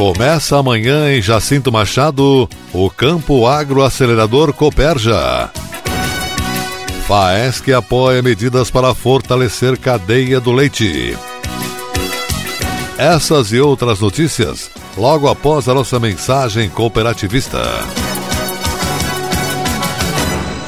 Começa amanhã em Jacinto Machado o Campo Agro Acelerador Coperja. FAESC apoia medidas para fortalecer cadeia do leite. Essas e outras notícias logo após a nossa mensagem cooperativista.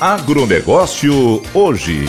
Agronegócio hoje.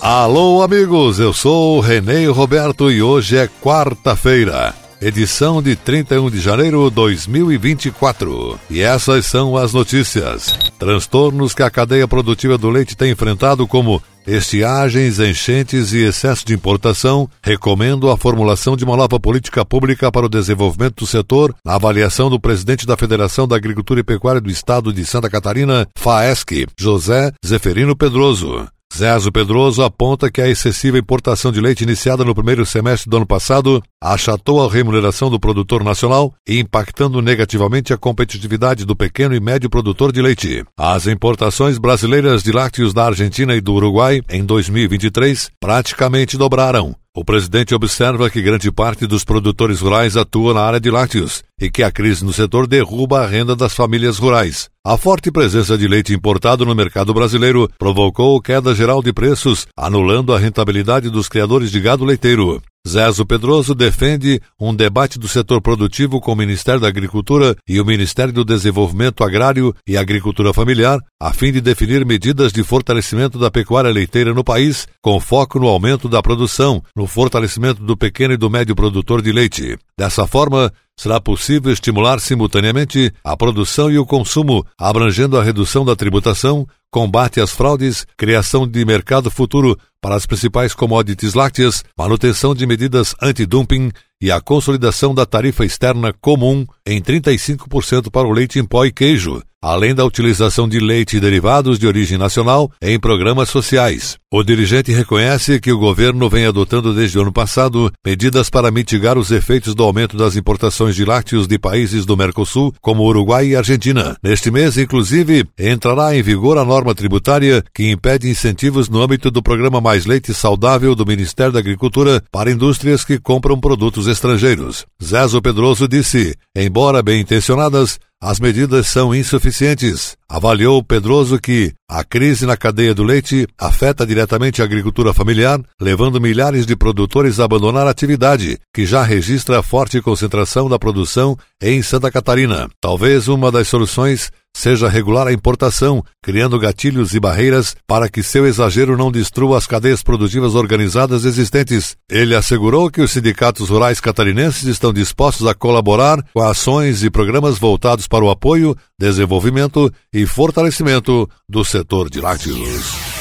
Alô, amigos, eu sou o Renê Roberto e hoje é quarta-feira, edição de 31 de janeiro de 2024. E essas são as notícias. Transtornos que a cadeia produtiva do leite tem enfrentado, como estiagens, enchentes e excesso de importação, recomendo a formulação de uma nova política pública para o desenvolvimento do setor, na avaliação do presidente da Federação da Agricultura e Pecuária do Estado de Santa Catarina, FAESC, José Zeferino Pedroso. Zezo Pedroso aponta que a excessiva importação de leite iniciada no primeiro semestre do ano passado achatou a remuneração do produtor nacional, impactando negativamente a competitividade do pequeno e médio produtor de leite. As importações brasileiras de lácteos da Argentina e do Uruguai em 2023 praticamente dobraram. O presidente observa que grande parte dos produtores rurais atua na área de lácteos e que a crise no setor derruba a renda das famílias rurais. A forte presença de leite importado no mercado brasileiro provocou queda geral de preços, anulando a rentabilidade dos criadores de gado leiteiro. Zezo Pedroso defende um debate do setor produtivo com o Ministério da Agricultura e o Ministério do Desenvolvimento Agrário e Agricultura Familiar, a fim de definir medidas de fortalecimento da pecuária leiteira no país, com foco no aumento da produção, no fortalecimento do pequeno e do médio produtor de leite. Dessa forma, será possível estimular simultaneamente a produção e o consumo, abrangendo a redução da tributação, combate às fraudes, criação de mercado futuro para as principais commodities lácteas, manutenção de medidas anti-dumping e a consolidação da tarifa externa comum em 35% para o leite em pó e queijo, além da utilização de leite e derivados de origem nacional em programas sociais. O dirigente reconhece que o governo vem adotando desde o ano passado medidas para mitigar os efeitos do aumento das importações de lácteos de países do Mercosul, como Uruguai e Argentina. Neste mês, inclusive, entrará em vigor a norma tributária que impede incentivos no âmbito do programa Mais Leite Saudável do Ministério da Agricultura para indústrias que compram produtos estrangeiros. Zezo Pedroso disse, embora bem intencionadas, as medidas são insuficientes. Avaliou Pedroso que a crise na cadeia do leite afeta diretamente a agricultura familiar, levando milhares de produtores a abandonar a atividade, que já registra forte concentração da produção em Santa Catarina. Talvez uma das soluções seja regular a importação, criando gatilhos e barreiras para que seu exagero não destrua as cadeias produtivas organizadas existentes. Ele assegurou que os sindicatos rurais catarinenses estão dispostos a colaborar com ações e programas voltados para o apoio, desenvolvimento e fortalecimento do setor de lácteos.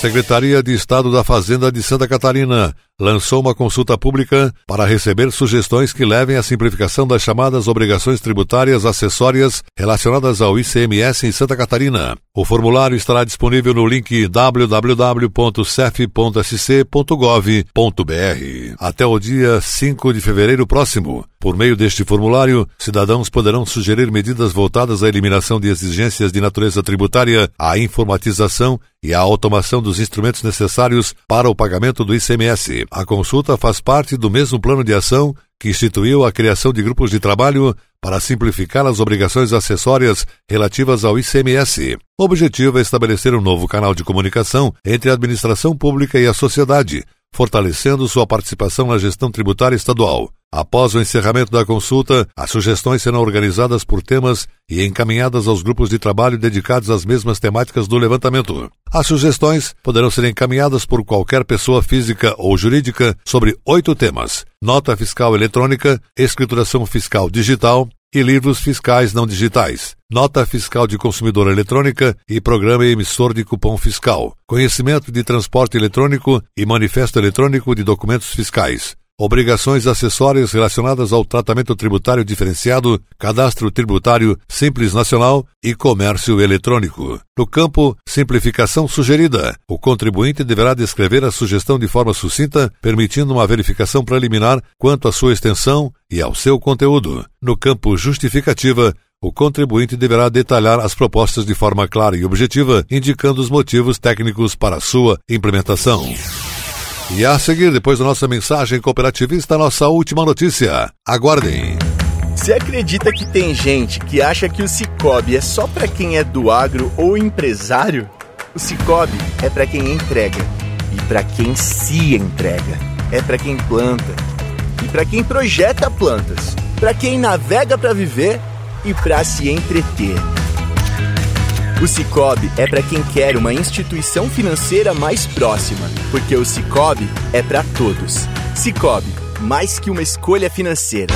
Secretaria de Estado da Fazenda de Santa Catarina lançou uma consulta pública para receber sugestões que levem à simplificação das chamadas obrigações tributárias acessórias relacionadas ao ICMS em Santa Catarina. O formulário estará disponível no link www.cef.sc.gov.br até o dia 5 de fevereiro próximo. Por meio deste formulário, cidadãos poderão sugerir medidas voltadas à eliminação de exigências de natureza tributária, à informatização e à automação dos instrumentos necessários para o pagamento do ICMS. A consulta faz parte do mesmo plano de ação que instituiu a criação de grupos de trabalho para simplificar as obrigações acessórias relativas ao ICMS. O objetivo é estabelecer um novo canal de comunicação entre a administração pública e a sociedade, fortalecendo sua participação na gestão tributária estadual. Após o encerramento da consulta, as sugestões serão organizadas por temas e encaminhadas aos grupos de trabalho dedicados às mesmas temáticas do levantamento. As sugestões poderão ser encaminhadas por qualquer pessoa física ou jurídica sobre oito temas: nota fiscal eletrônica, escrituração fiscal digital, e livros fiscais não digitais, nota fiscal de consumidor eletrônica e programa emissor de cupom fiscal, conhecimento de transporte eletrônico e manifesto eletrônico de documentos fiscais, obrigações acessórias relacionadas ao tratamento tributário diferenciado, cadastro tributário simples nacional e comércio eletrônico. No campo Simplificação Sugerida, o contribuinte deverá descrever a sugestão de forma sucinta, permitindo uma verificação preliminar quanto à sua extensão e ao seu conteúdo. No campo Justificativa, o contribuinte deverá detalhar as propostas de forma clara e objetiva, indicando os motivos técnicos para sua implementação. E a seguir, depois da nossa mensagem cooperativista, nossa última notícia. Aguardem. Você acredita que tem gente que acha que o Cicobi é só para quem é do agro ou empresário? O Cicobi é para quem entrega e para quem se entrega. É para quem planta e para quem projeta plantas, para quem navega para viver e para se entreter. O Cicobi é para quem quer uma instituição financeira mais próxima, porque o Cicobi é para todos. Cicobi, mais que uma escolha financeira.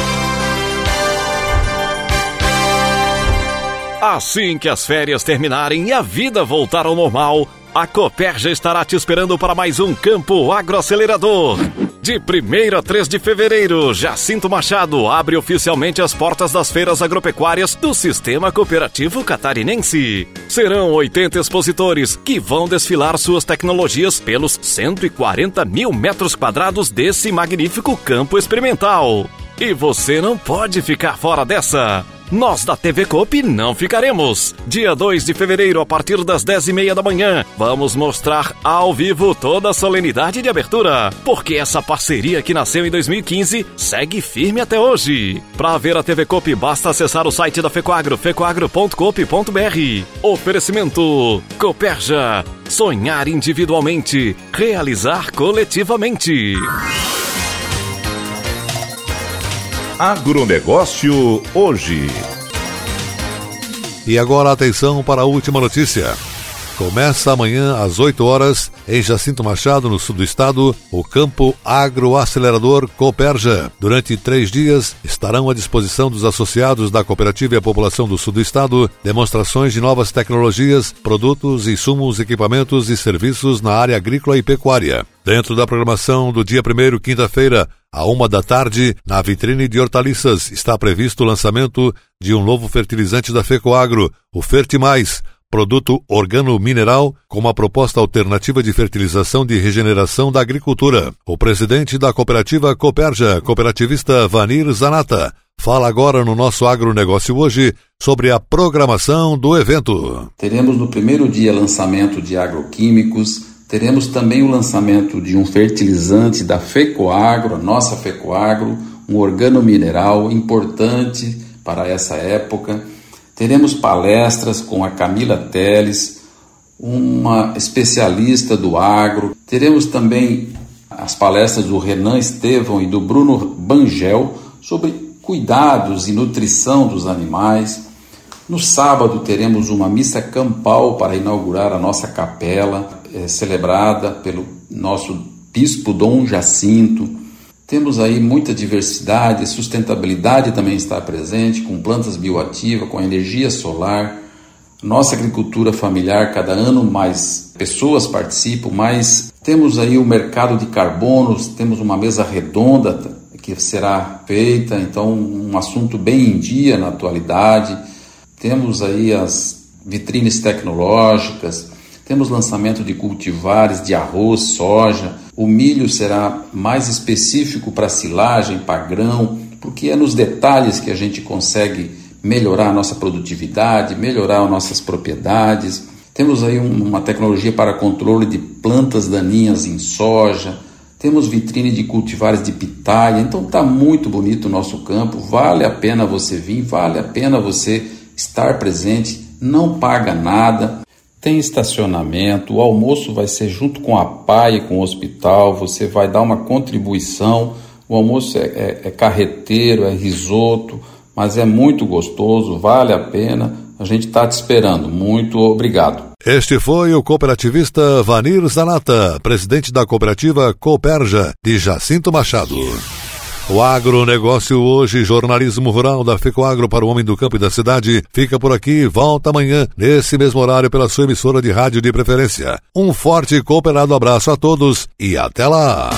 Assim que as férias terminarem e a vida voltar ao normal, a Coperja estará te esperando para mais um Campo Agroacelerador. De 1 a 3 de fevereiro, Jacinto Machado abre oficialmente as portas das feiras agropecuárias do Sistema Cooperativo Catarinense. Serão 80 expositores que vão desfilar suas tecnologias pelos 140 mil metros quadrados desse magnífico campo experimental. E você não pode ficar fora dessa! Nós da TV Coop não ficaremos. Dia 2 de fevereiro, a partir das 10 e meia da manhã, vamos mostrar ao vivo toda a solenidade de abertura, porque essa parceria que nasceu em 2015 segue firme até hoje. Para ver a TV Coop, basta acessar o site da Fecoagro, fecoagro.coop.br. Oferecimento Coperja. Sonhar individualmente, realizar coletivamente. Agronegócio hoje. E agora atenção para a última notícia. Começa amanhã às 8 horas, em Jacinto Machado, no sul do estado, o campo Agroacelerador Cooperja. Durante três dias, estarão à disposição dos associados da cooperativa e a população do sul do estado demonstrações de novas tecnologias, produtos, insumos, equipamentos e serviços na área agrícola e pecuária. Dentro da programação do dia 1 quinta-feira, à uma da tarde, na vitrine de hortaliças, está previsto o lançamento de um novo fertilizante da FECOAGRO, o Fertimais, produto organo-mineral com uma proposta alternativa de fertilização de regeneração da agricultura. O presidente da cooperativa Coperja, cooperativista Vanir Zanata, fala agora no nosso agronegócio hoje sobre a programação do evento. Teremos no primeiro dia lançamento de agroquímicos, teremos também o lançamento de um fertilizante da Fecoagro, a nossa Fecoagro, um organo-mineral importante para essa época Teremos palestras com a Camila Teles, uma especialista do agro. Teremos também as palestras do Renan Estevão e do Bruno Bangel sobre cuidados e nutrição dos animais. No sábado teremos uma missa campal para inaugurar a nossa capela, é, celebrada pelo nosso bispo Dom Jacinto. Temos aí muita diversidade, sustentabilidade também está presente, com plantas bioativas, com energia solar, Nossa agricultura familiar, cada ano mais pessoas participam, mais temos aí o mercado de carbonos, temos uma mesa redonda que será feita, então um assunto bem em dia na atualidade. Temos aí as vitrines tecnológicas, temos lançamento de cultivares de arroz, soja. O milho será mais específico para silagem, para grão, porque é nos detalhes que a gente consegue melhorar a nossa produtividade, melhorar as nossas propriedades. Temos aí uma tecnologia para controle de plantas daninhas em soja, temos vitrine de cultivares de pitaia, então está muito bonito o nosso campo, vale a pena você vir, vale a pena você estar presente, não paga nada, tem estacionamento, o almoço vai ser junto com a PAI, com o hospital, você vai dar uma contribuição, o almoço é, é, é carreteiro, é risoto, mas é muito gostoso, vale a pena. A gente está te esperando. Muito obrigado. Este foi o cooperativista Vanir Zanata, presidente da cooperativa Cooperja, de Jacinto Machado. O agronegócio hoje, jornalismo rural da FECOAGro para o homem do campo e da cidade, fica por aqui, volta amanhã, nesse mesmo horário, pela sua emissora de rádio de preferência. Um forte e cooperado abraço a todos e até lá!